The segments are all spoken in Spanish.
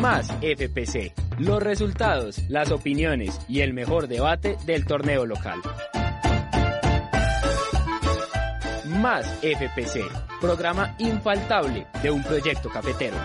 Más FPC. Los resultados, las opiniones y el mejor debate del torneo local. Más FPC. Programa infaltable de un proyecto cafetero.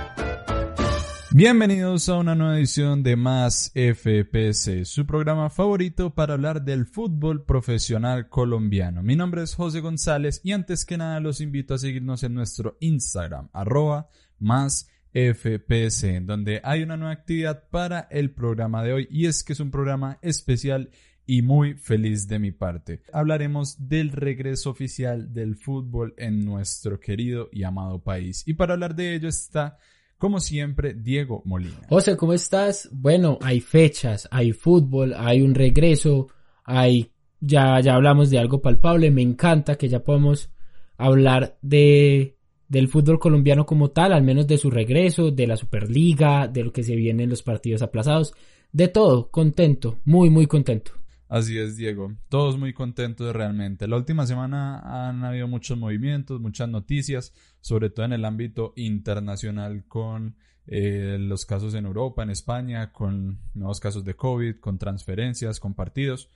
Bienvenidos a una nueva edición de Más FPC, su programa favorito para hablar del fútbol profesional colombiano. Mi nombre es José González y antes que nada los invito a seguirnos en nuestro Instagram, arroba más FPC, donde hay una nueva actividad para el programa de hoy y es que es un programa especial y muy feliz de mi parte. Hablaremos del regreso oficial del fútbol en nuestro querido y amado país. Y para hablar de ello está como siempre, Diego Molina. José, ¿cómo estás? Bueno, hay fechas, hay fútbol, hay un regreso, hay ya ya hablamos de algo palpable, me encanta que ya podamos hablar de del fútbol colombiano como tal, al menos de su regreso, de la Superliga, de lo que se viene en los partidos aplazados, de todo, contento, muy muy contento. Así es, Diego. Todos muy contentos realmente. La última semana han habido muchos movimientos, muchas noticias, sobre todo en el ámbito internacional con eh, los casos en Europa, en España, con nuevos casos de COVID, con transferencias, con partidos.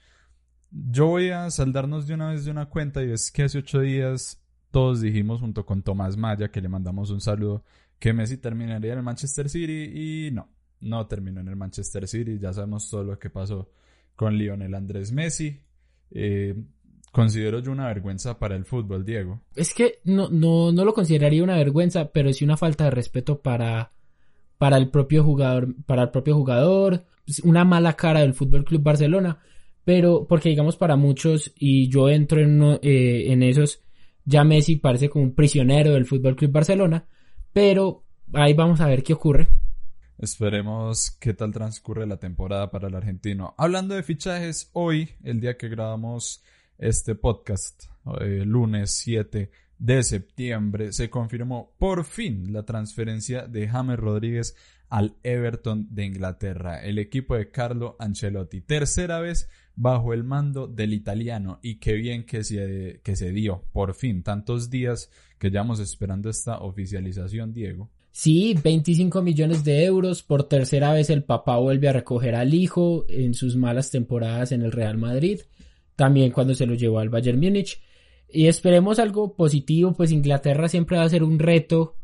Yo voy a saldarnos de una vez de una cuenta y es que hace ocho días todos dijimos junto con Tomás Maya, que le mandamos un saludo, que Messi terminaría en el Manchester City y no, no terminó en el Manchester City, ya sabemos todo lo que pasó con Lionel Andrés Messi. Eh, considero yo una vergüenza para el fútbol, Diego. Es que no, no, no lo consideraría una vergüenza, pero sí una falta de respeto para, para el propio jugador, para el propio jugador, una mala cara del Fútbol Club Barcelona, pero porque digamos para muchos, y yo entro en, eh, en esos, ya Messi parece como un prisionero del Fútbol Club Barcelona, pero ahí vamos a ver qué ocurre. Esperemos qué tal transcurre la temporada para el argentino. Hablando de fichajes, hoy, el día que grabamos este podcast, eh, lunes 7 de septiembre, se confirmó por fin la transferencia de James Rodríguez al Everton de Inglaterra, el equipo de Carlo Ancelotti. Tercera vez bajo el mando del italiano y qué bien que se, que se dio, por fin, tantos días que llevamos esperando esta oficialización, Diego. Sí, 25 millones de euros. Por tercera vez el papá vuelve a recoger al hijo en sus malas temporadas en el Real Madrid. También cuando se lo llevó al Bayern Múnich. Y esperemos algo positivo, pues Inglaterra siempre va a ser un reto.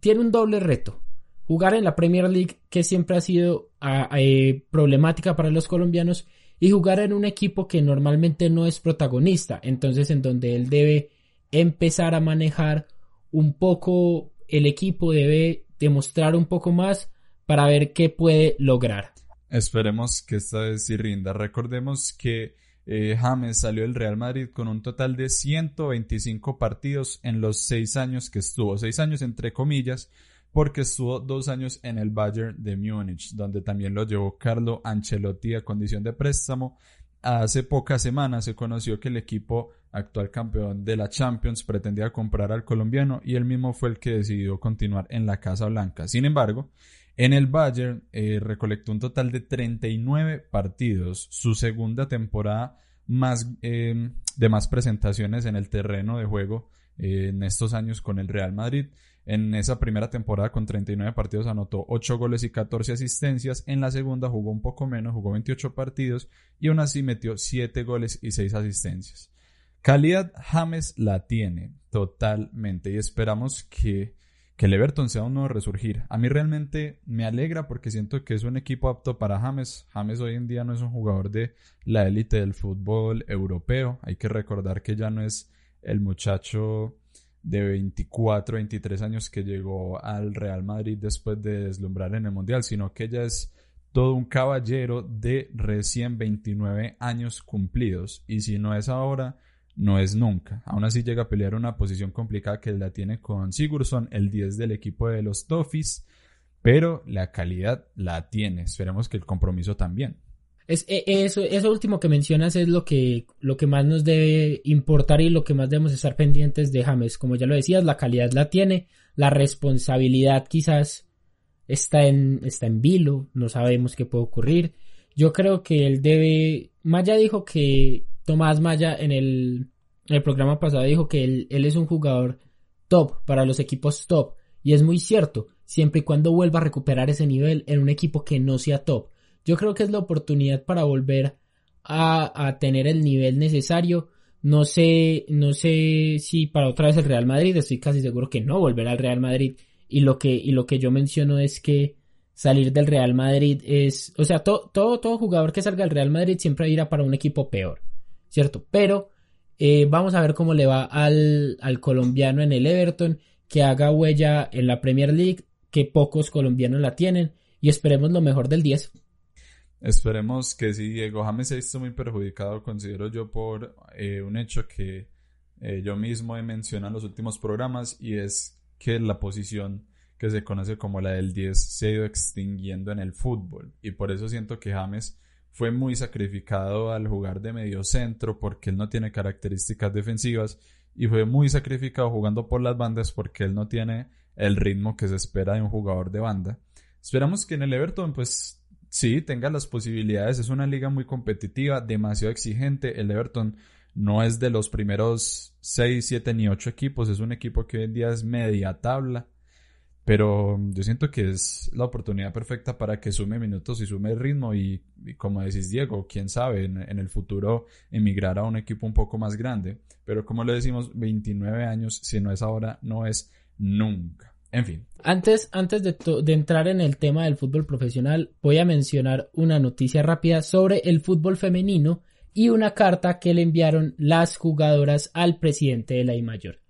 tiene un doble reto. Jugar en la Premier League, que siempre ha sido eh, problemática para los colombianos, y jugar en un equipo que normalmente no es protagonista. Entonces, en donde él debe empezar a manejar un poco el equipo debe demostrar un poco más para ver qué puede lograr. Esperemos que esta vez sí rinda. Recordemos que eh, James salió del Real Madrid con un total de 125 partidos en los seis años que estuvo. Seis años entre comillas, porque estuvo dos años en el Bayern de Múnich, donde también lo llevó Carlo Ancelotti a condición de préstamo. Hace pocas semanas se conoció que el equipo actual campeón de la Champions, pretendía comprar al colombiano y él mismo fue el que decidió continuar en la Casa Blanca. Sin embargo, en el Bayern eh, recolectó un total de 39 partidos, su segunda temporada más, em, de más presentaciones en el terreno de juego eh, en estos años con el Real Madrid. En esa primera temporada con 39 partidos anotó 8 goles y 14 asistencias. En la segunda jugó un poco menos, jugó 28 partidos y aún así metió 7 goles y 6 asistencias. Calidad James la tiene totalmente y esperamos que, que Everton sea un nuevo resurgir. A mí realmente me alegra porque siento que es un equipo apto para James. James hoy en día no es un jugador de la élite del fútbol europeo. Hay que recordar que ya no es el muchacho de 24, 23 años que llegó al Real Madrid después de deslumbrar en el Mundial, sino que ya es todo un caballero de recién 29 años cumplidos. Y si no es ahora, no es nunca. Aún así llega a pelear una posición complicada que la tiene con Sigurdsson, el 10 del equipo de los Toffees, pero la calidad la tiene. Esperemos que el compromiso también. Es, e, eso, eso último que mencionas es lo que, lo que más nos debe importar y lo que más debemos estar pendientes de James. Como ya lo decías, la calidad la tiene, la responsabilidad quizás está en, está en vilo, no sabemos qué puede ocurrir. Yo creo que él debe, Maya dijo que Tomás Maya en el, programa pasado dijo que él, es un jugador top para los equipos top. Y es muy cierto. siempre y cuando vuelva a recuperar ese nivel en un equipo que no sea top. Yo creo que es la oportunidad para volver a, tener el nivel necesario. No sé, no sé si para otra vez el Real Madrid, estoy casi seguro que no volverá al Real Madrid. Y lo que, y lo que yo menciono es que salir del Real Madrid es, o sea, todo, todo, todo jugador que salga del Real Madrid siempre irá para un equipo peor, ¿cierto? Pero eh, vamos a ver cómo le va al, al colombiano en el Everton, que haga huella en la Premier League, que pocos colombianos la tienen, y esperemos lo mejor del 10. Esperemos que sí, Diego James se ha visto muy perjudicado, considero yo, por eh, un hecho que eh, yo mismo he mencionado en los últimos programas, y es que la posición que se conoce como la del 10 se ha ido extinguiendo en el fútbol y por eso siento que James fue muy sacrificado al jugar de medio centro porque él no tiene características defensivas y fue muy sacrificado jugando por las bandas porque él no tiene el ritmo que se espera de un jugador de banda. Esperamos que en el Everton pues sí tenga las posibilidades, es una liga muy competitiva, demasiado exigente, el Everton no es de los primeros 6, 7 ni 8 equipos, es un equipo que hoy en día es media tabla pero yo siento que es la oportunidad perfecta para que sume minutos y sume ritmo y, como decís Diego, quién sabe, en, el futuro emigrar a un equipo un poco más grande. Pero como le decimos, 29 años, si no es ahora, no es nunca. En fin. Antes, antes de, entrar en el tema del fútbol profesional, voy a mencionar una noticia rápida sobre el fútbol femenino y una carta que le enviaron las jugadoras al presidente de la I Mayor.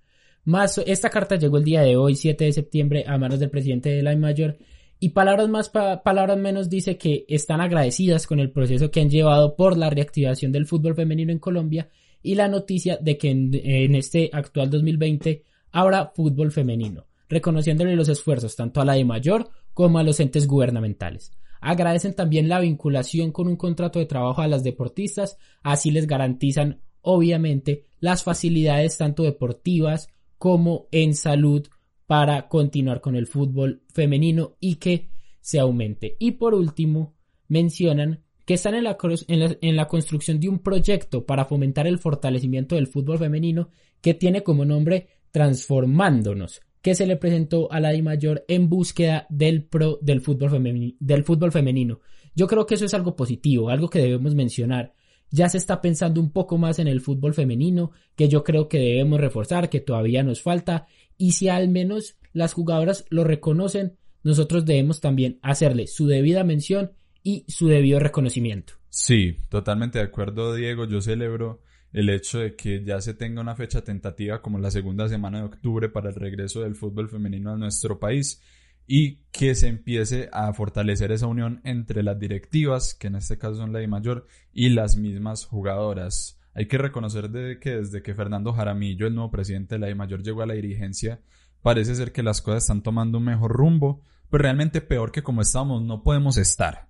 Esta carta llegó el día de hoy, 7 de septiembre, a manos del presidente de la Mayor. Y palabras más, palabras menos dice que están agradecidas con el proceso que han llevado por la reactivación del fútbol femenino en Colombia y la noticia de que en, este actual 2020 habrá fútbol femenino, reconociéndole los esfuerzos tanto a la de mayor como a los entes gubernamentales. Agradecen también la vinculación con un contrato de trabajo a las deportistas, así les garantizan obviamente las facilidades tanto deportivas como en salud para continuar con el fútbol femenino y que se aumente. Y por último, mencionan que están en la, en la, construcción de un proyecto para fomentar el fortalecimiento del fútbol femenino que tiene como nombre Transformándonos, que se le presentó a la Mayor en búsqueda del pro del fútbol, femenino, del fútbol femenino. Yo creo que eso es algo positivo, algo que debemos mencionar ya se está pensando un poco más en el fútbol femenino, que yo creo que debemos reforzar, que todavía nos falta, y si al menos las jugadoras lo reconocen, nosotros debemos también hacerle su debida mención y su debido reconocimiento. Sí, totalmente de acuerdo, Diego. Yo celebro el hecho de que ya se tenga una fecha tentativa como la segunda semana de octubre para el regreso del fútbol femenino a nuestro país y que se empiece a fortalecer esa unión entre las directivas, que en este caso son la de mayor, y las mismas jugadoras. Hay que reconocer de que desde que Fernando Jaramillo, el nuevo presidente de la de mayor, llegó a la dirigencia, parece ser que las cosas están tomando un mejor rumbo, pero realmente peor que como estamos no podemos estar.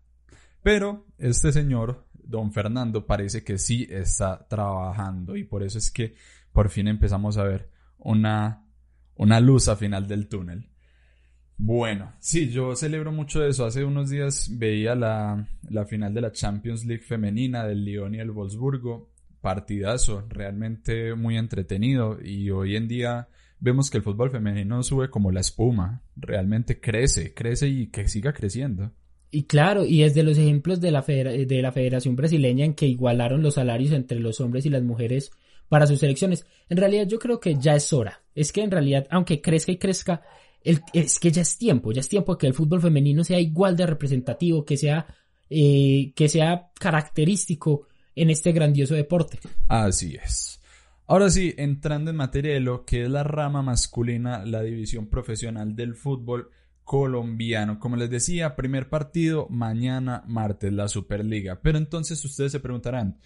Pero este señor, don Fernando, parece que sí está trabajando y por eso es que por fin empezamos a ver una, una luz a final del túnel. Bueno, sí, yo celebro mucho eso. Hace unos días veía la, la final de la Champions League femenina del Lyon y el Wolfsburgo. Partidazo, realmente muy entretenido. Y hoy en día vemos que el fútbol femenino sube como la espuma. Realmente crece, crece y que siga creciendo. Y claro, y es de los ejemplos de la, de la Federación Brasileña en que igualaron los salarios entre los hombres y las mujeres para sus selecciones. En realidad yo creo que ya es hora. Es que en realidad, aunque crezca y crezca, es que ya es tiempo, ya es tiempo que el fútbol femenino sea igual de representativo, que sea, eh, que sea característico en este grandioso deporte. Así es. Ahora sí, entrando en materia de lo que es la rama masculina, la división profesional del fútbol colombiano. Como les decía, primer partido mañana martes, la Superliga. Pero entonces ustedes se preguntarán,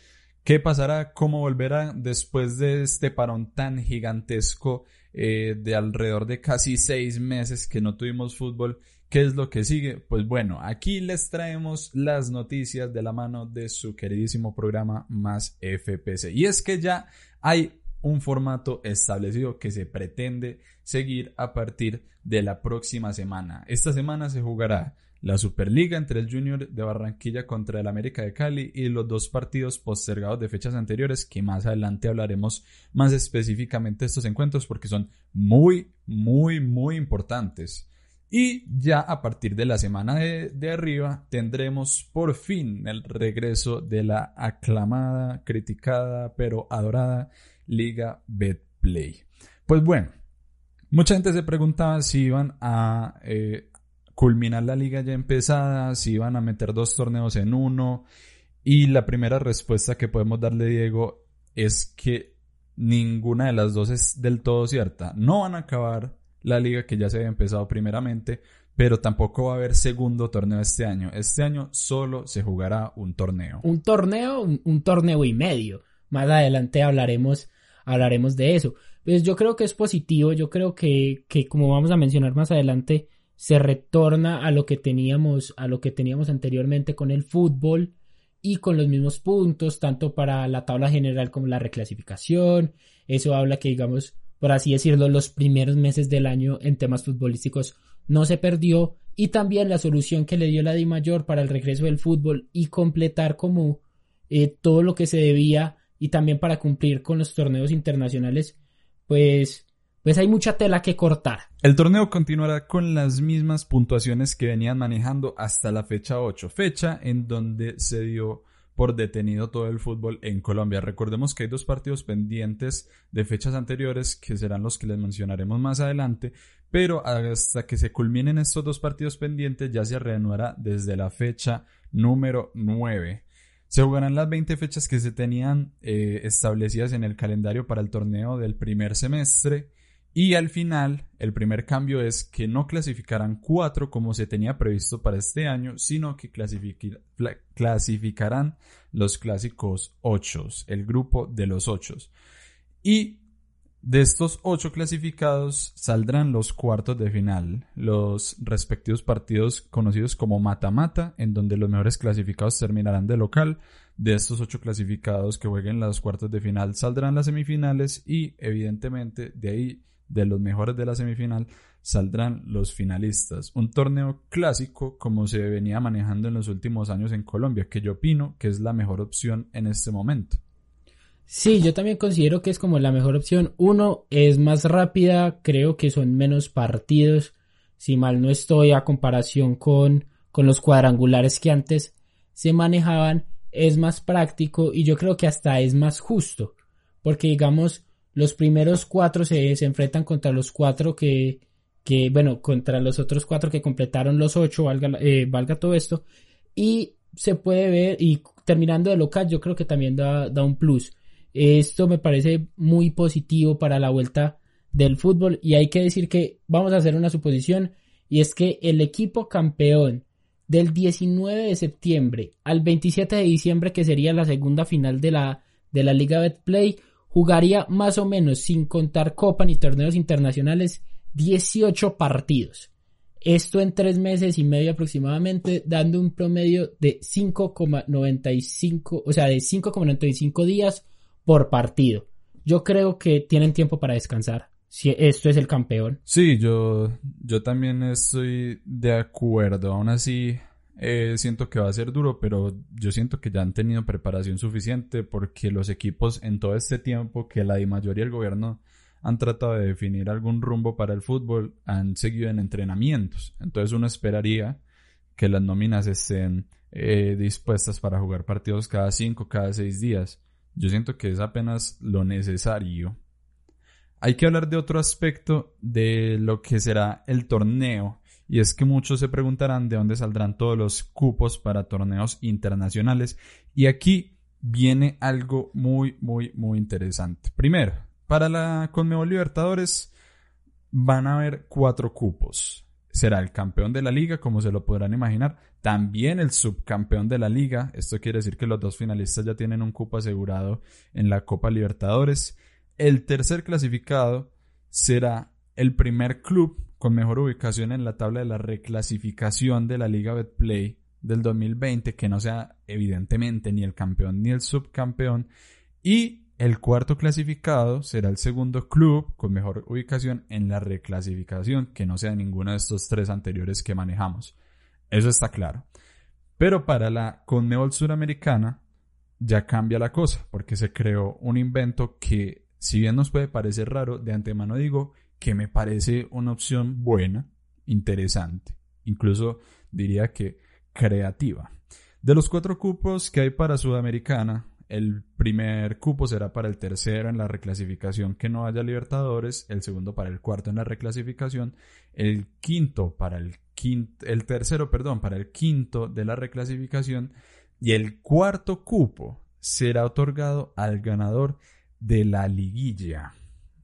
¿qué pasará? ¿Cómo volverá después de este parón tan gigantesco eh, de alrededor de casi seis meses que no tuvimos fútbol. ¿Qué es lo que sigue? Pues bueno, aquí les traemos las noticias de la mano de su queridísimo programa Más FPC. Y es que ya hay un formato establecido que se pretende seguir a partir de la próxima semana. Esta semana se jugará la Superliga entre el Junior de Barranquilla contra el América de Cali y los dos partidos postergados de fechas anteriores que más adelante hablaremos más específicamente de estos encuentros porque son muy, muy, muy importantes. Y ya a partir de la semana de, arriba tendremos por fin el regreso de la aclamada, criticada, pero adorada Liga Betplay. Pues bueno, mucha gente se preguntaba si iban a eh, culminar la liga ya empezada, si iban a meter dos torneos en uno. Y la primera respuesta que podemos darle, Diego, es que ninguna de las dos es del todo cierta. No van a acabar la liga que ya se había empezado primeramente, pero tampoco va a haber segundo torneo este año. Este año solo se jugará un torneo. Un torneo, un, torneo y medio. Más adelante hablaremos, hablaremos de eso. Pues yo creo que es positivo, yo creo que, que como vamos a mencionar más adelante, se retorna a lo que teníamos, a lo que teníamos anteriormente con el fútbol y con los mismos puntos, tanto para la tabla general como la reclasificación. Eso habla que, digamos, por así decirlo, los primeros meses del año en temas futbolísticos no se perdió y también la solución que le dio la Di Mayor para el regreso del fútbol y completar como eh, todo lo que se debía y también para cumplir con los torneos internacionales, pues, pues hay mucha tela que cortar. El torneo continuará con las mismas puntuaciones que venían manejando hasta la fecha 8, fecha en donde se dio por detenido todo el fútbol en Colombia. Recordemos que hay dos partidos pendientes de fechas anteriores que serán los que les mencionaremos más adelante, pero hasta que se culminen estos dos partidos pendientes ya se reanudará desde la fecha número 9. Se jugarán las 20 fechas que se tenían eh, establecidas en el calendario para el torneo del primer semestre y al final, el primer cambio es que no clasificarán cuatro como se tenía previsto para este año, sino que clasificarán los clásicos ocho, el grupo de los ocho. Y de estos ocho clasificados saldrán los cuartos de final, los respectivos partidos conocidos como mata-mata, en donde los mejores clasificados terminarán de local. De estos ocho clasificados que jueguen los cuartos de final saldrán las semifinales y evidentemente de ahí de los mejores de la semifinal saldrán los finalistas. Un torneo clásico como se venía manejando en los últimos años en Colombia, que yo opino que es la mejor opción en este momento. Sí, yo también considero que es como la mejor opción. Uno, es más rápida, creo que son menos partidos, si mal no estoy, a comparación con, con los cuadrangulares que antes se manejaban, es más práctico y yo creo que hasta es más justo, porque digamos, los primeros cuatro se, enfrentan contra los cuatro que, que, bueno, contra los otros cuatro que completaron los ocho, valga, eh, valga todo esto. Y se puede ver, y terminando de local, yo creo que también da, da un plus. Esto me parece muy positivo para la vuelta del fútbol y hay que decir que vamos a hacer una suposición y es que el equipo campeón del 19 de septiembre al 27 de diciembre que sería la segunda final de la, de la Liga Betplay jugaría más o menos, sin contar Copa ni torneos internacionales, 18 partidos. Esto en tres meses y medio aproximadamente, dando un promedio de 5,95, o sea, de 5,95 días por partido. Yo creo que tienen tiempo para descansar. Si esto es el campeón. Sí, yo, yo también estoy de acuerdo. Aún así, eh, siento que va a ser duro, pero yo siento que ya han tenido preparación suficiente porque los equipos en todo este tiempo que la mayoría del gobierno han tratado de definir algún rumbo para el fútbol han seguido en entrenamientos. Entonces uno esperaría que las nóminas estén eh, dispuestas para jugar partidos cada cinco, cada seis días. Yo siento que es apenas lo necesario. Hay que hablar de otro aspecto de lo que será el torneo y es que muchos se preguntarán de dónde saldrán todos los cupos para torneos internacionales. Y aquí viene algo muy, muy, muy interesante. Primero, para la Conmebol Libertadores van a haber cuatro cupos. Será el campeón de la liga, como se lo podrán imaginar. También el subcampeón de la liga. Esto quiere decir que los dos finalistas ya tienen un cupo asegurado en la Copa Libertadores. El tercer clasificado será el primer club con mejor ubicación en la tabla de la reclasificación de la Liga Betplay del 2020, que no sea evidentemente ni el campeón ni el subcampeón, y el cuarto clasificado será el segundo club con mejor ubicación en la reclasificación, que no sea ninguno de estos tres anteriores que manejamos. Eso está claro. Pero para la Conmebol Suramericana ya cambia la cosa, porque se creó un invento que, si bien nos puede parecer raro, de antemano digo que me parece una opción buena, interesante. Incluso diría que creativa. De los cuatro cupos que hay para Sudamericana, el primer cupo será para el tercero en la reclasificación que no haya Libertadores, el segundo para el cuarto en la reclasificación, el quinto para el quinto, el tercero, perdón, para el quinto de la reclasificación y el cuarto cupo será otorgado al ganador de la liguilla.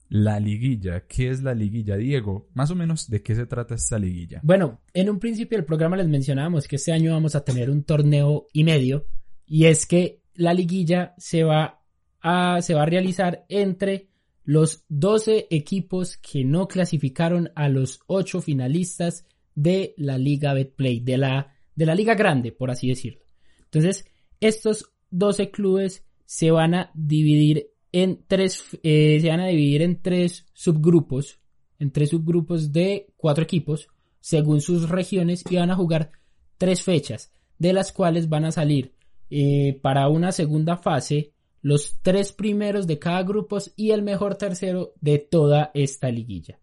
La liguilla, ¿qué es la liguilla, Diego? Más o menos, ¿de qué se trata esta liguilla? Bueno, en un principio del programa les mencionábamos que este año vamos a tener un torneo y medio, y es que la liguilla se va a, se va a realizar entre los 12 equipos que no clasificaron a los 8 finalistas de la Liga Betplay, de la, de la Liga Grande, por así decirlo. Entonces, estos 12 clubes se van a dividir en tres, eh, se van a dividir en tres subgrupos, en tres subgrupos de cuatro equipos, según sus regiones, y van a jugar tres fechas, de las cuales van a salir eh, para una segunda fase los tres primeros de cada grupo y el mejor tercero de toda esta liguilla.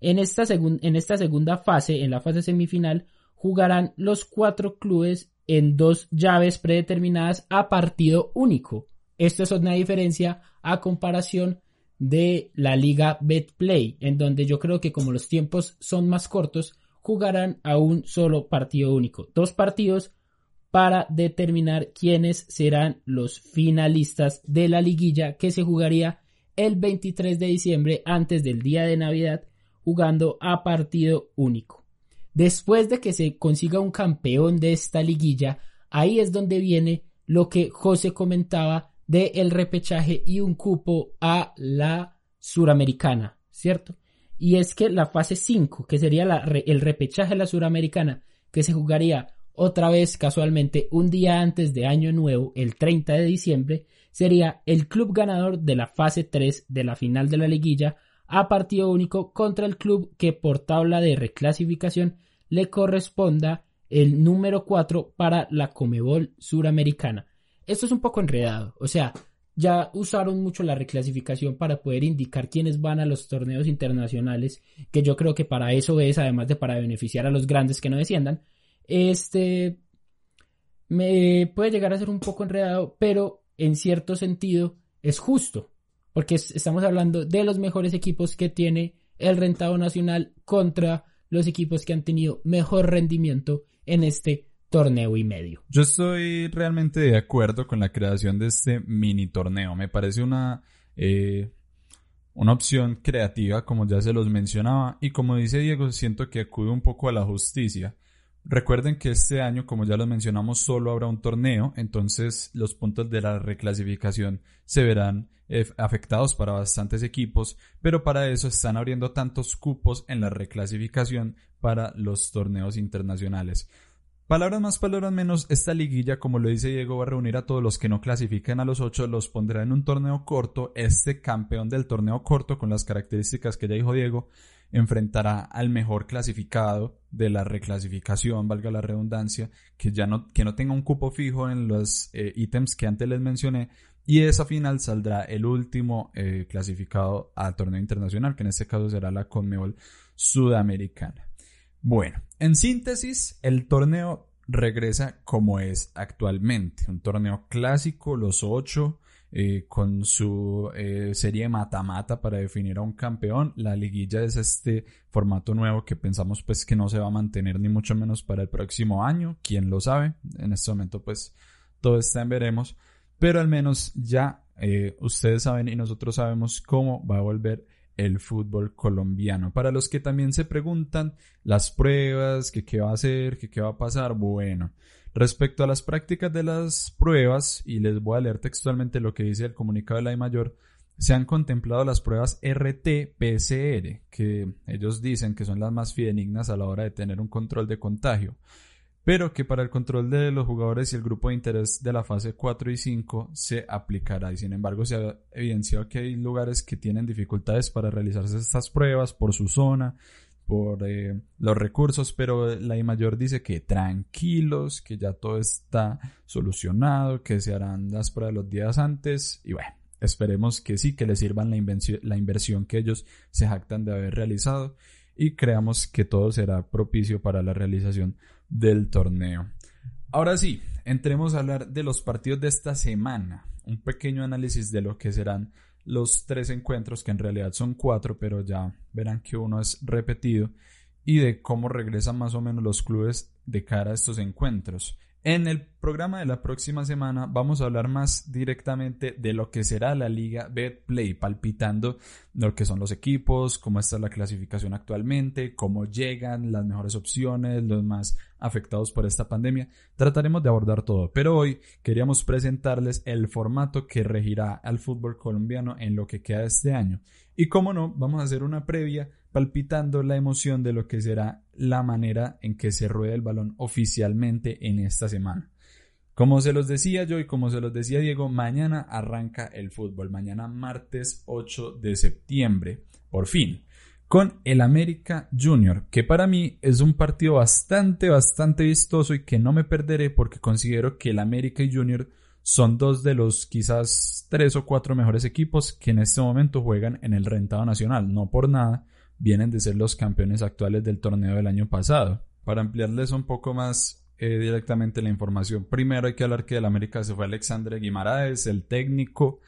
En esta, en esta segunda fase, en la fase semifinal, jugarán los cuatro clubes en dos llaves predeterminadas a partido único. Esto es una diferencia a comparación de la liga Betplay, en donde yo creo que como los tiempos son más cortos, jugarán a un solo partido único. Dos partidos para determinar quiénes serán los finalistas de la liguilla que se jugaría el 23 de diciembre antes del día de Navidad jugando a partido único. Después de que se consiga un campeón de esta liguilla, ahí es donde viene lo que José comentaba de el repechaje y un cupo a la suramericana, ¿cierto? Y es que la fase 5, que sería el repechaje a la suramericana, que se jugaría otra vez casualmente un día antes de Año Nuevo, el 30 de diciembre, sería el club ganador de la fase 3 de la final de la liguilla a partido único contra el club que por tabla de reclasificación le corresponda el número 4 para la Comebol Suramericana. Esto es un poco enredado, o sea, ya usaron mucho la reclasificación para poder indicar quiénes van a los torneos internacionales, que yo creo que para eso es, además de para beneficiar a los grandes que no desciendan, este me puede llegar a ser un poco enredado, pero en cierto sentido es justo, porque estamos hablando de los mejores equipos que tiene el rentado nacional contra los equipos que han tenido mejor rendimiento en este torneo y medio. Yo estoy realmente de acuerdo con la creación de este mini torneo. Me parece una, eh, una opción creativa, como ya se los mencionaba, y como dice Diego, siento que acude un poco a la justicia. Recuerden que este año, como ya lo mencionamos, solo habrá un torneo, entonces los puntos de la reclasificación se verán eh, afectados para bastantes equipos, pero para eso están abriendo tantos cupos en la reclasificación para los torneos internacionales. Palabras más, palabras menos, esta liguilla, como lo dice Diego, va a reunir a todos los que no clasifiquen a los ocho, los pondrá en un torneo corto. Este campeón del torneo corto, con las características que ya dijo Diego, enfrentará al mejor clasificado de la reclasificación, valga la redundancia, que ya no, que no tenga un cupo fijo en los eh, ítems que antes les mencioné, y esa final saldrá el último eh, clasificado al torneo internacional, que en este caso será la Conmebol Sudamericana. Bueno, en síntesis, el torneo regresa como es actualmente, un torneo clásico, los ocho eh, con su eh, serie mata-mata para definir a un campeón. La liguilla es este formato nuevo que pensamos pues que no se va a mantener ni mucho menos para el próximo año. ¿Quién lo sabe? En este momento pues todo está en veremos. Pero al menos ya eh, ustedes saben y nosotros sabemos cómo va a volver el fútbol colombiano. Para los que también se preguntan las pruebas, que qué va a hacer, que qué va a pasar, bueno, Respecto a las prácticas de las pruebas, y les voy a leer textualmente lo que dice el comunicado de la I mayor, se han contemplado las pruebas RT-PCR, que ellos dicen que son las más fidedignas a la hora de tener un control de contagio, pero que para el control de los jugadores y el grupo de interés de la fase 4 y 5 se aplicará. Y sin embargo, se ha evidenciado que hay lugares que tienen dificultades para realizarse estas pruebas por su zona, por eh, los recursos, pero la I mayor dice que tranquilos, que ya todo está solucionado, que se harán las pruebas los días antes y bueno, esperemos que sí, que les sirvan la, la inversión que ellos se jactan de haber realizado y creamos que todo será propicio para la realización del torneo. Ahora sí, entremos a hablar de los partidos de esta semana. Un pequeño análisis de lo que serán los tres encuentros, que en realidad son cuatro, pero ya verán que uno es repetido, y de cómo regresan más o menos los clubes de cara a estos encuentros. En el programa de la próxima semana vamos a hablar más directamente de lo que será la liga Betplay, palpitando lo que son los equipos, cómo está la clasificación actualmente, cómo llegan las mejores opciones, los más afectados por esta pandemia. Trataremos de abordar todo, pero hoy queríamos presentarles el formato que regirá al fútbol colombiano en lo que queda de este año. Y como no, vamos a hacer una previa palpitando la emoción de lo que será la manera en que se rueda el balón oficialmente en esta semana. Como se los decía yo y como se los decía Diego, mañana arranca el fútbol, mañana martes 8 de septiembre, por fin, con el América Junior, que para mí es un partido bastante, bastante vistoso y que no me perderé porque considero que el América y Junior son dos de los quizás tres o cuatro mejores equipos que en este momento juegan en el rentado nacional, no por nada vienen de ser los campeones actuales del torneo del año pasado. Para ampliarles un poco más eh, directamente la información, primero hay que hablar que del América se fue Alexandre Guimaraes, el técnico,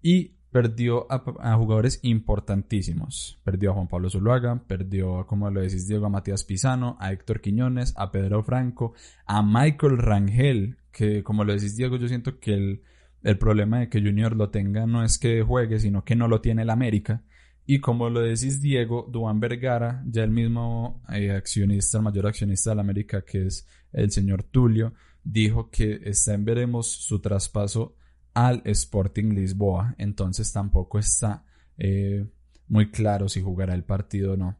y perdió a, jugadores importantísimos. Perdió a Juan Pablo Zuluaga, perdió, como lo decís, Diego, a Matías Pisano, a Héctor Quiñones, a Pedro Franco, a Michael Rangel, que como lo decís, Diego, yo siento que el, el problema de que Junior lo tenga no es que juegue, sino que no lo tiene el América. Y como lo decís Diego, Duan Vergara, ya el mismo eh, accionista, el mayor accionista de la América, que es el señor Tulio, dijo que está veremos su traspaso al Sporting Lisboa. Entonces tampoco está eh, muy claro si jugará el partido o no.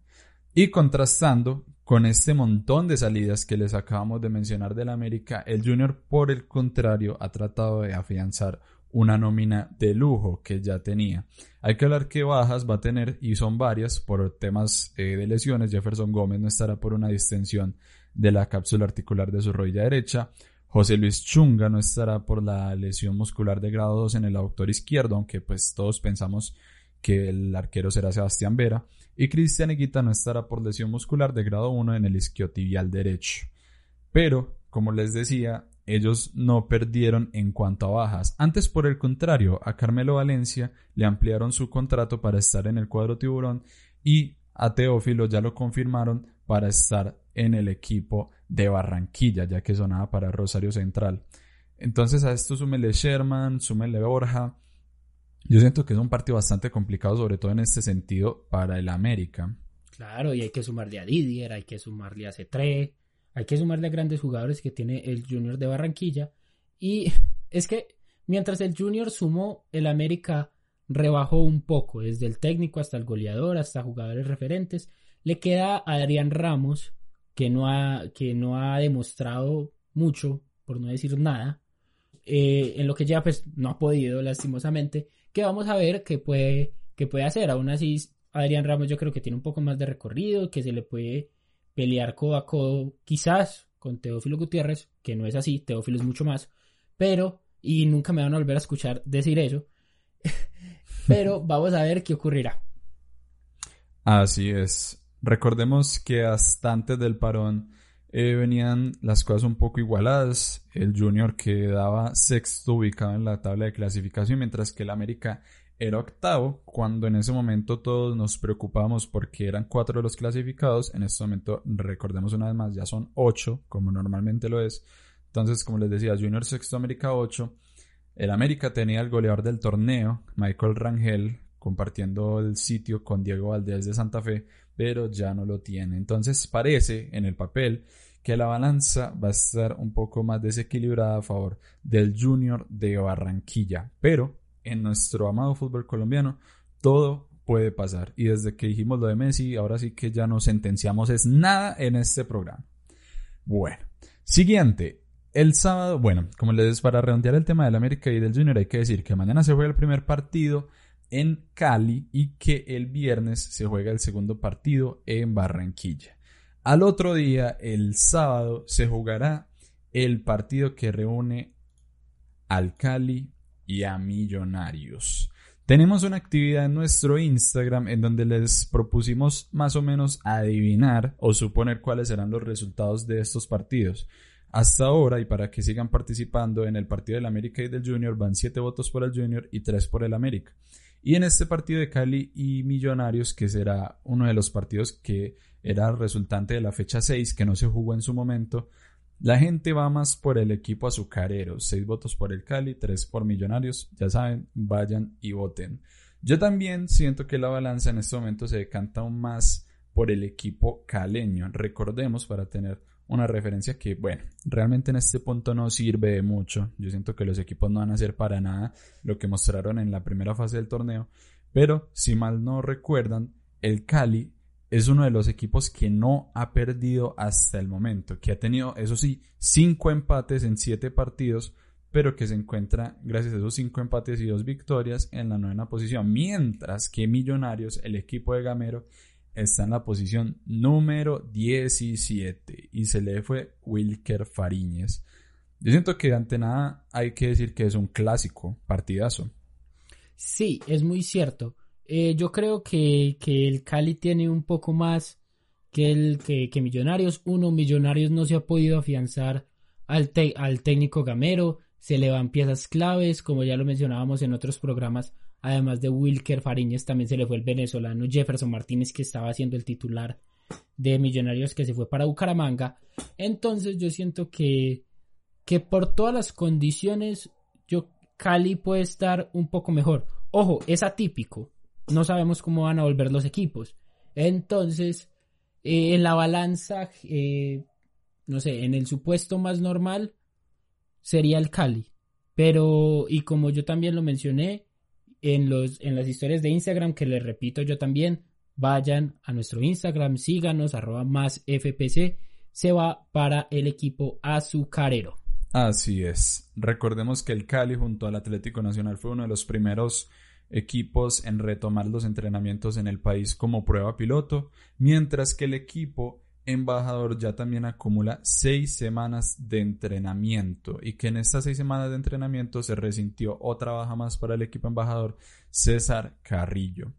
Y contrastando con este montón de salidas que les acabamos de mencionar del América, el Junior, por el contrario, ha tratado de afianzar una nómina de lujo que ya tenía. Hay que hablar que bajas va a tener y son varias por temas eh, de lesiones. Jefferson Gómez no estará por una distensión de la cápsula articular de su rodilla derecha. José Luis Chunga no estará por la lesión muscular de grado 2 en el aductor izquierdo, aunque pues todos pensamos que el arquero será Sebastián Vera. Y Cristian Eguita no estará por lesión muscular de grado 1 en el isquiotibial derecho. Pero, como les decía, ellos no perdieron en cuanto a bajas. Antes, por el contrario, a Carmelo Valencia le ampliaron su contrato para estar en el cuadro tiburón y a Teófilo ya lo confirmaron para estar en el equipo de Barranquilla, ya que sonaba para Rosario Central. Entonces a esto súmele Sherman, súmele Borja. Yo siento que es un partido bastante complicado, sobre todo en este sentido, para el América. Claro, y hay que sumarle a Didier, hay que sumarle a Cetré, hay que sumarle a grandes jugadores que tiene el Junior de Barranquilla. Y es que mientras el Junior sumó, el América rebajó un poco, desde el técnico hasta el goleador, hasta jugadores referentes. Le queda a Adrián Ramos, que no ha, que no ha demostrado mucho, por no decir nada. Eh, en lo que ya pues no ha podido lastimosamente, que vamos a ver qué puede, qué puede hacer. Aún así, Adrián Ramos yo creo que tiene un poco más de recorrido, que se le puede pelear codo a codo, quizás con Teófilo Gutiérrez, que no es así, Teófilo es mucho más, pero, y nunca me van a volver a escuchar decir eso, pero vamos a ver qué ocurrirá. Así es. Recordemos que hasta antes del parón eh, venían las cosas un poco igualadas. El Junior quedaba sexto ubicado en la tabla de clasificación, mientras que el América era octavo, cuando en ese momento todos nos preocupábamos porque eran cuatro de los clasificados. En este momento, recordemos una vez más, ya son ocho, como normalmente lo es. Entonces, como les decía, Junior Sexto América 8. El América tenía el goleador del torneo, Michael Rangel, compartiendo el sitio con Diego Valdés de Santa Fe, pero ya no lo tiene. Entonces parece en el papel que la balanza va a estar un poco más desequilibrada a favor del Junior de Barranquilla. Pero en nuestro amado fútbol colombiano, todo puede pasar. Y desde que dijimos lo de Messi, ahora sí que ya no sentenciamos es nada en este programa. Bueno, siguiente. El sábado, bueno, como les para redondear el tema del América y del Junior, hay que decir que mañana se juega el primer partido en Cali y que el viernes se juega el segundo partido en Barranquilla. Al otro día, el sábado, se jugará el partido que reúne al Cali y a Millonarios. Tenemos una actividad en nuestro Instagram en donde les propusimos más o menos adivinar o suponer cuáles serán los resultados de estos partidos. Hasta ahora, y para que sigan participando en el partido del América y del Junior, van 7 votos por el Junior y 3 por el América. Y en este partido de Cali y Millonarios, que será uno de los partidos que era resultante de la fecha 6, que no se jugó en su momento, la gente va más por el equipo azucarero. 6 votos por el Cali, 3 por Millonarios. Ya saben, vayan y voten. Yo también siento que la balanza en este momento se decanta aún más por el equipo caleño. Recordemos para tener una referencia que, bueno, realmente en este punto no sirve de mucho. Yo siento que los equipos no van a hacer para nada lo que mostraron en la primera fase del torneo. Pero, si mal no recuerdan, el Cali es uno de los equipos que no ha perdido hasta el momento, que ha tenido, eso sí, cinco empates en siete partidos, pero que se encuentra, gracias a esos cinco empates y dos victorias, en la novena posición, mientras que Millonarios, el equipo de Gamero, está en la posición número 17 y se le fue Wilker Fariñez. Yo siento que ante nada hay que decir que es un clásico, partidazo. Sí, es muy cierto. Eh, yo creo que, el Cali tiene un poco más que, el, que, Millonarios. Uno, Millonarios no se ha podido afianzar al, al técnico gamero. Se le van piezas claves, como ya lo mencionábamos en otros programas. Además de Wilker Fariñez, también se le fue el venezolano Jefferson Martínez, que estaba siendo el titular de Millonarios, que se fue para Bucaramanga. Entonces yo siento que, que por todas las condiciones, yo Cali puede estar un poco mejor. Ojo, es atípico no sabemos cómo van a volver los equipos. Entonces, eh, en la balanza, eh, no sé, en el supuesto más normal sería el Cali. Pero, y como yo también lo mencioné en, los, en las historias de Instagram, que les repito yo también, vayan a nuestro Instagram, síganos, arroba más FPC, se va para el equipo azucarero. Así es. Recordemos que el Cali junto al Atlético Nacional fue uno de los primeros equipos en retomar los entrenamientos en el país como prueba piloto, mientras que el equipo embajador ya también acumula seis semanas de entrenamiento y que en estas seis semanas de entrenamiento se resintió otra baja más para el equipo embajador César Carrillo.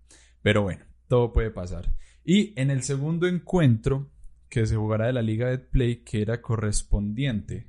Pero bueno, todo puede pasar. Y en el segundo encuentro que se jugará de la Liga de Play, que era correspondiente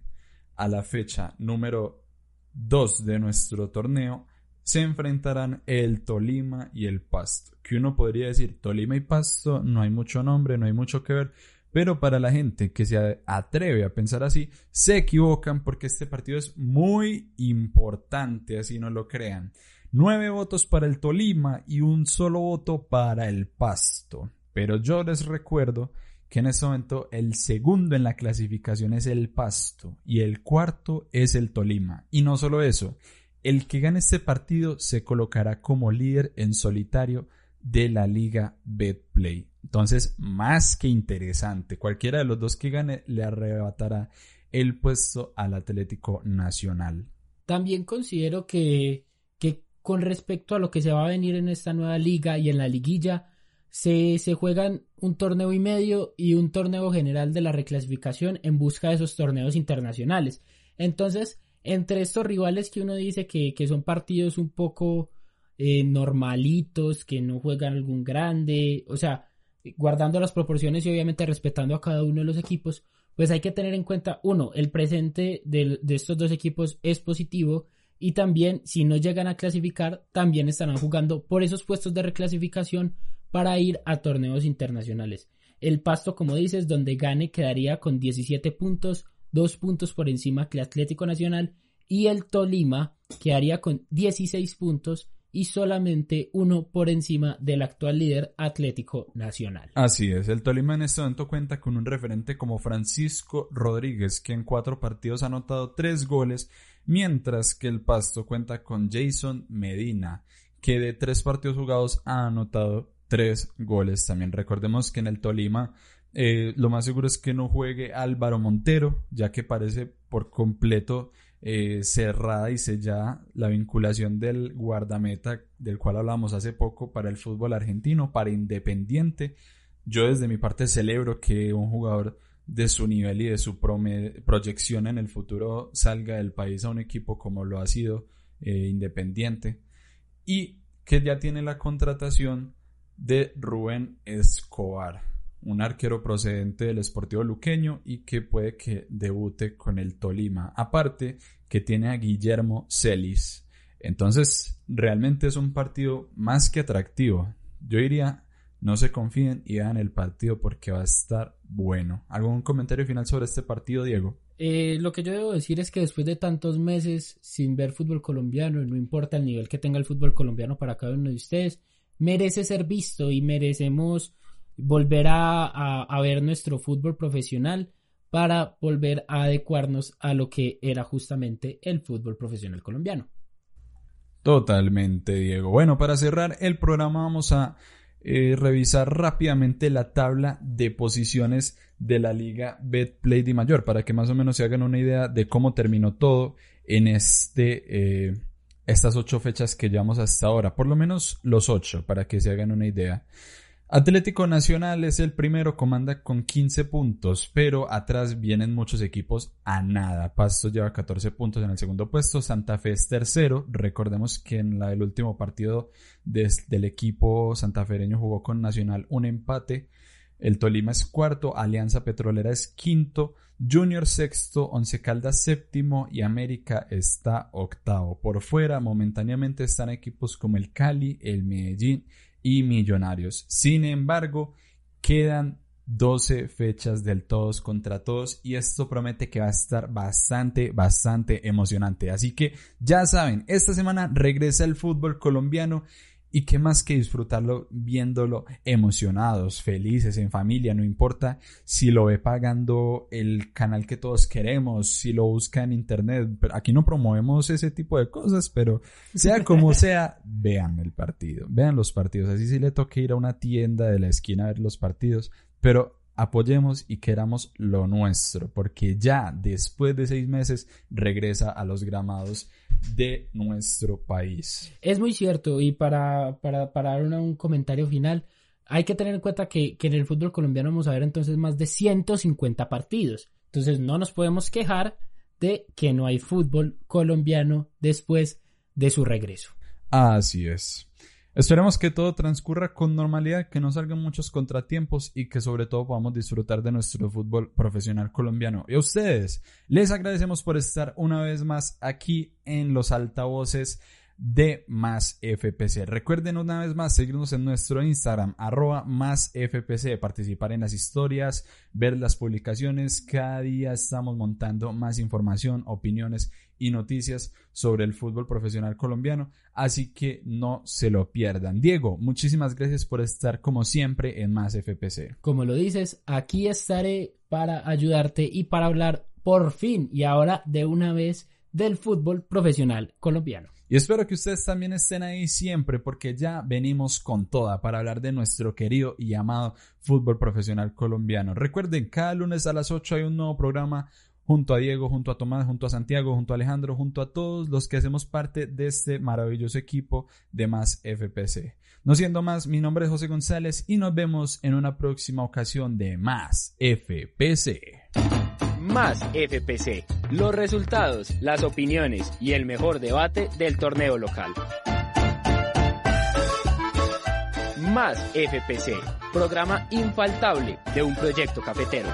a la fecha número 2 de nuestro torneo, se enfrentarán el Tolima y el Pasto. Que uno podría decir, Tolima y Pasto, no hay mucho nombre, no hay mucho que ver, pero para la gente que se atreve a pensar así, se equivocan porque este partido es muy importante, así no lo crean. Nueve votos para el Tolima y un solo voto para el Pasto. Pero yo les recuerdo que en este momento el segundo en la clasificación es el Pasto y el cuarto es el Tolima. Y no solo eso, el que gane este partido se colocará como líder en solitario de la Liga Betplay. Entonces, más que interesante, cualquiera de los dos que gane le arrebatará el puesto al Atlético Nacional. También considero que, que con respecto a lo que se va a venir en esta nueva liga y en la liguilla, se, se, juegan un torneo y medio y un torneo general de la reclasificación en busca de esos torneos internacionales. Entonces, entre estos rivales que uno dice que, son partidos un poco eh, normalitos, que no juegan algún grande, o sea, guardando las proporciones y obviamente respetando a cada uno de los equipos, pues hay que tener en cuenta, uno, el presente de, de estos dos equipos es positivo y también si no llegan a clasificar, también estarán jugando por esos puestos de reclasificación para ir a torneos internacionales. El Pasto, como dices, donde gane quedaría con 17 puntos, dos puntos por encima que Atlético Nacional y el Tolima quedaría con 16 puntos y solamente uno por encima del actual líder Atlético Nacional. Así es, el Tolima en este momento cuenta con un referente como Francisco Rodríguez, que en cuatro partidos ha anotado tres goles, mientras que el Pasto cuenta con Jason Medina, que de tres partidos jugados ha anotado tres goles. También recordemos que en el Tolima eh, lo más seguro es que no juegue Álvaro Montero, ya que parece por completo eh, cerrada y sellada la vinculación del guardameta del cual hablamos hace poco para el fútbol argentino, para Independiente. Yo desde mi parte celebro que un jugador de su nivel y de su proyección en el futuro salga del país a un equipo como lo ha sido eh, Independiente. Y que ya tiene la contratación de Rubén Escobar, un arquero procedente del Esportivo Luqueño y que puede que debute con el Tolima. Aparte, que tiene a Guillermo Celis. Entonces, realmente es un partido más que atractivo. Yo diría, no se confíen y vean el partido porque va a estar bueno. ¿Algún comentario final sobre este partido, Diego? Eh, lo que yo debo decir es que después de tantos meses sin ver fútbol colombiano, no importa el nivel que tenga el fútbol colombiano para cada uno de ustedes, merece ser visto y merecemos volver a, a ver nuestro fútbol profesional para volver a adecuarnos a lo que era justamente el fútbol profesional colombiano. Totalmente, Diego. Bueno, para cerrar el programa vamos a eh, revisar rápidamente la tabla de posiciones de la liga Betplay de Mayor para que más o menos se hagan una idea de cómo terminó todo en este eh, estas ocho fechas que llevamos hasta ahora, por lo menos los ocho para que se hagan una idea. Atlético Nacional es el primero, comanda con 15 puntos, pero atrás vienen muchos equipos a nada. Pasto lleva 14 puntos en el segundo puesto, Santa Fe es tercero. Recordemos que en la del último partido del equipo santafereño jugó con Nacional un empate. El Tolima es cuarto, Alianza Petrolera es quinto, Junior sexto, Once Caldas séptimo y América está octavo. Por fuera, momentáneamente están equipos como el Cali, el Medellín y Millonarios. Sin embargo, quedan 12 fechas del todos contra todos y esto promete que va a estar bastante, bastante emocionante. Así que ya saben, esta semana regresa el fútbol colombiano y qué más que disfrutarlo viéndolo emocionados, felices, en familia, no importa si lo ve pagando el canal que todos queremos, si lo busca en internet. Pero aquí no promovemos ese tipo de cosas, pero sea como sea, vean el partido, vean los partidos. Así si le toca ir a una tienda de la esquina a ver los partidos, pero apoyemos y queramos lo nuestro, porque ya después de seis meses regresa a los gramados de nuestro país. Es muy cierto y para, para, para dar un comentario final, hay que tener en cuenta que, que, en el fútbol colombiano vamos a ver entonces más de 150 partidos. Entonces no nos podemos quejar de que no hay fútbol colombiano después de su regreso. Así es. Esperemos que todo transcurra con normalidad, que no salgan muchos contratiempos y que sobre todo podamos disfrutar de nuestro fútbol profesional colombiano. Y a ustedes, les agradecemos por estar una vez más aquí en los altavoces de Más FPC. Recuerden una vez más seguirnos en nuestro Instagram, arroba más FPC, participar en las historias, ver las publicaciones. Cada día estamos montando más información, opiniones y noticias sobre el fútbol profesional colombiano, así que no se lo pierdan. Diego, muchísimas gracias por estar como siempre en Más FPC. Como lo dices, aquí estaré para ayudarte y para hablar por fin y ahora de una vez del fútbol profesional colombiano. Y espero que ustedes también estén ahí siempre porque ya venimos con toda para hablar de nuestro querido y amado fútbol profesional colombiano. Recuerden, cada lunes a las 8 hay un nuevo programa junto a Diego, junto a Tomás, junto a Santiago, junto a Alejandro, junto a todos los que hacemos parte de este maravilloso equipo de Más FPC. No siendo más, mi nombre es José González y nos vemos en una próxima ocasión de Más FPC. Más FPC. Los resultados, las opiniones y el mejor debate del torneo local. Más FPC. Programa infaltable de un proyecto cafetero.